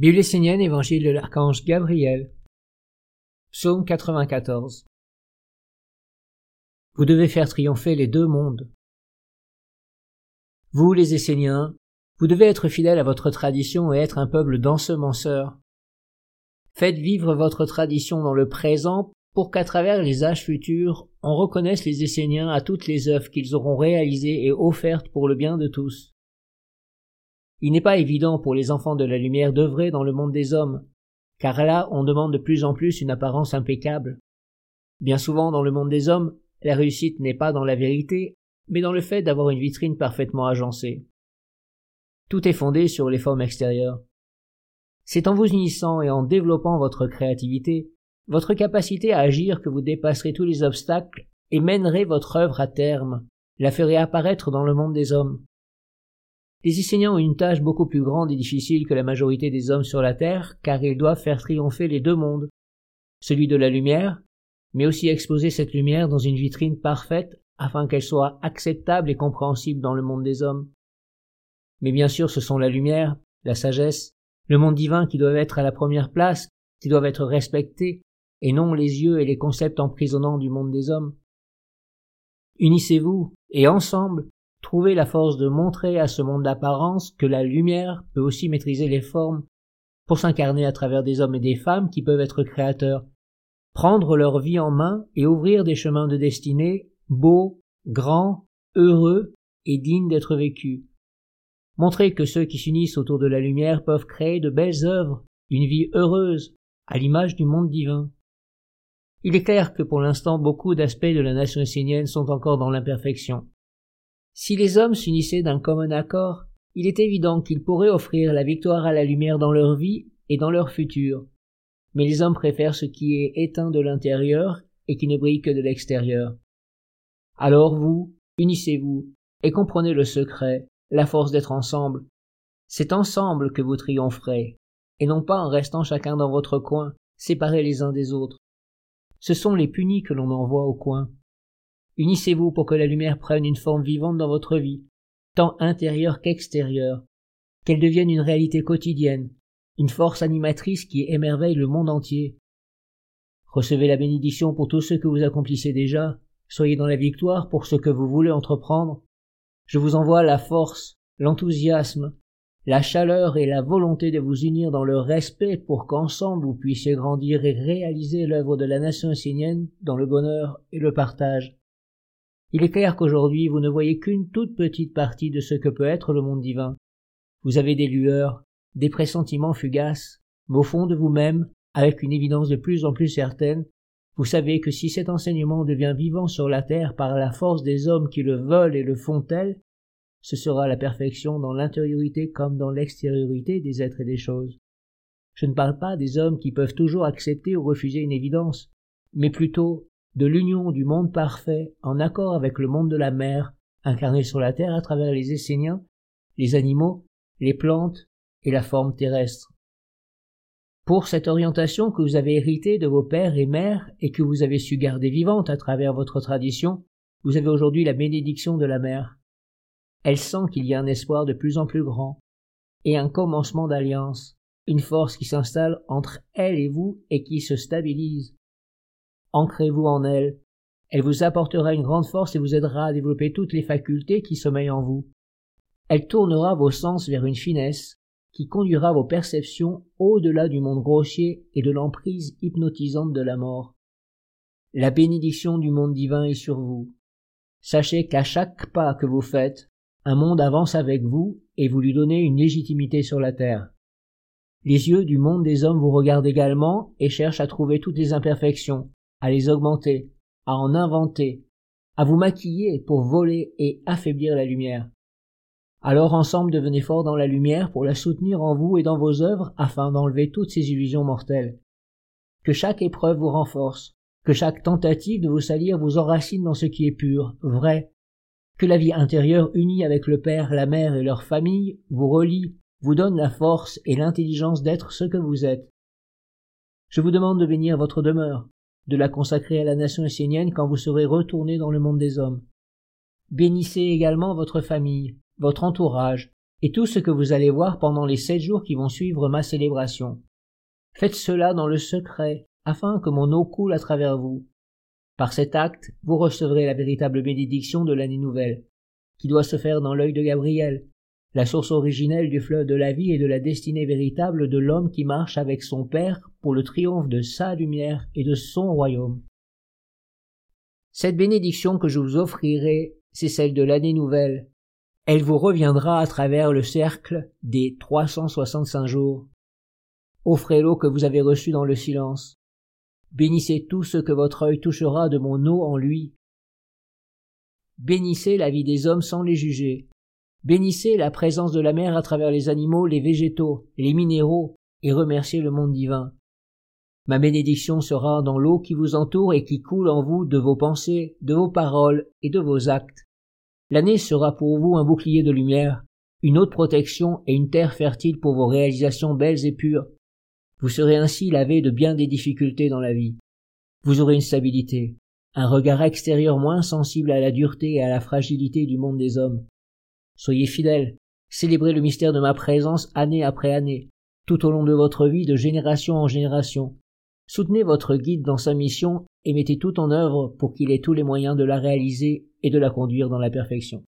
Bible essénienne, Évangile de l'archange Gabriel. Psaume 94. Vous devez faire triompher les deux mondes. Vous, les Esséniens, vous devez être fidèles à votre tradition et être un peuple d'ensemenceurs. Faites vivre votre tradition dans le présent pour qu'à travers les âges futurs, on reconnaisse les Esséniens à toutes les œuvres qu'ils auront réalisées et offertes pour le bien de tous. Il n'est pas évident pour les enfants de la lumière d'œuvrer dans le monde des hommes, car là on demande de plus en plus une apparence impeccable. Bien souvent dans le monde des hommes, la réussite n'est pas dans la vérité, mais dans le fait d'avoir une vitrine parfaitement agencée. Tout est fondé sur les formes extérieures. C'est en vous unissant et en développant votre créativité, votre capacité à agir que vous dépasserez tous les obstacles et mènerez votre œuvre à terme, la ferez apparaître dans le monde des hommes. Les enseignants ont une tâche beaucoup plus grande et difficile que la majorité des hommes sur la terre, car ils doivent faire triompher les deux mondes, celui de la lumière, mais aussi exposer cette lumière dans une vitrine parfaite afin qu'elle soit acceptable et compréhensible dans le monde des hommes. Mais bien sûr, ce sont la lumière, la sagesse, le monde divin qui doivent être à la première place, qui doivent être respectés, et non les yeux et les concepts emprisonnants du monde des hommes. Unissez-vous, et ensemble, Trouver la force de montrer à ce monde d'apparence que la lumière peut aussi maîtriser les formes pour s'incarner à travers des hommes et des femmes qui peuvent être créateurs, prendre leur vie en main et ouvrir des chemins de destinée beaux, grands, heureux et dignes d'être vécus. Montrer que ceux qui s'unissent autour de la lumière peuvent créer de belles œuvres, une vie heureuse, à l'image du monde divin. Il est clair que pour l'instant beaucoup d'aspects de la nation essénienne sont encore dans l'imperfection. Si les hommes s'unissaient d'un commun accord, il est évident qu'ils pourraient offrir la victoire à la lumière dans leur vie et dans leur futur. Mais les hommes préfèrent ce qui est éteint de l'intérieur et qui ne brille que de l'extérieur. Alors vous, unissez-vous et comprenez le secret, la force d'être ensemble. C'est ensemble que vous triompherez, et non pas en restant chacun dans votre coin, séparés les uns des autres. Ce sont les punis que l'on envoie au coin. Unissez-vous pour que la lumière prenne une forme vivante dans votre vie, tant intérieure qu'extérieure, qu'elle devienne une réalité quotidienne, une force animatrice qui émerveille le monde entier. Recevez la bénédiction pour tout ce que vous accomplissez déjà, soyez dans la victoire pour ce que vous voulez entreprendre. Je vous envoie la force, l'enthousiasme, la chaleur et la volonté de vous unir dans le respect pour qu'ensemble vous puissiez grandir et réaliser l'œuvre de la nation essénienne dans le bonheur et le partage. Il est clair qu'aujourd'hui vous ne voyez qu'une toute petite partie de ce que peut être le monde divin. Vous avez des lueurs, des pressentiments fugaces, mais au fond de vous-même, avec une évidence de plus en plus certaine, vous savez que si cet enseignement devient vivant sur la terre par la force des hommes qui le veulent et le font tel, ce sera la perfection dans l'intériorité comme dans l'extériorité des êtres et des choses. Je ne parle pas des hommes qui peuvent toujours accepter ou refuser une évidence, mais plutôt de l'union du monde parfait en accord avec le monde de la mer, incarné sur la terre à travers les Esséniens, les animaux, les plantes et la forme terrestre. Pour cette orientation que vous avez héritée de vos pères et mères et que vous avez su garder vivante à travers votre tradition, vous avez aujourd'hui la bénédiction de la mer. Elle sent qu'il y a un espoir de plus en plus grand et un commencement d'alliance, une force qui s'installe entre elle et vous et qui se stabilise. Ancrez-vous en elle. Elle vous apportera une grande force et vous aidera à développer toutes les facultés qui sommeillent en vous. Elle tournera vos sens vers une finesse qui conduira vos perceptions au-delà du monde grossier et de l'emprise hypnotisante de la mort. La bénédiction du monde divin est sur vous. Sachez qu'à chaque pas que vous faites, un monde avance avec vous et vous lui donnez une légitimité sur la terre. Les yeux du monde des hommes vous regardent également et cherchent à trouver toutes les imperfections, à les augmenter, à en inventer, à vous maquiller pour voler et affaiblir la lumière. Alors ensemble devenez forts dans la lumière pour la soutenir en vous et dans vos œuvres afin d'enlever toutes ces illusions mortelles. Que chaque épreuve vous renforce, que chaque tentative de vous salir vous enracine dans ce qui est pur, vrai, que la vie intérieure unie avec le Père, la Mère et leur famille vous relie, vous donne la force et l'intelligence d'être ce que vous êtes. Je vous demande de bénir votre demeure, de la consacrer à la nation essénienne quand vous serez retourné dans le monde des hommes. Bénissez également votre famille, votre entourage, et tout ce que vous allez voir pendant les sept jours qui vont suivre ma célébration. Faites cela dans le secret, afin que mon eau coule à travers vous. Par cet acte, vous recevrez la véritable bénédiction de l'année nouvelle, qui doit se faire dans l'œil de Gabriel, la source originelle du fleuve de la vie et de la destinée véritable de l'homme qui marche avec son Père pour le triomphe de sa lumière et de son royaume. Cette bénédiction que je vous offrirai, c'est celle de l'année nouvelle. Elle vous reviendra à travers le cercle des 365 jours. Offrez l'eau que vous avez reçue dans le silence. Bénissez tout ce que votre œil touchera de mon eau en lui. Bénissez la vie des hommes sans les juger. Bénissez la présence de la mer à travers les animaux, les végétaux, les minéraux, et remerciez le monde divin. Ma bénédiction sera dans l'eau qui vous entoure et qui coule en vous de vos pensées, de vos paroles et de vos actes. L'année sera pour vous un bouclier de lumière, une haute protection et une terre fertile pour vos réalisations belles et pures. Vous serez ainsi lavé de bien des difficultés dans la vie. Vous aurez une stabilité, un regard extérieur moins sensible à la dureté et à la fragilité du monde des hommes. Soyez fidèles, célébrez le mystère de ma présence année après année, tout au long de votre vie de génération en génération. Soutenez votre guide dans sa mission et mettez tout en œuvre pour qu'il ait tous les moyens de la réaliser et de la conduire dans la perfection.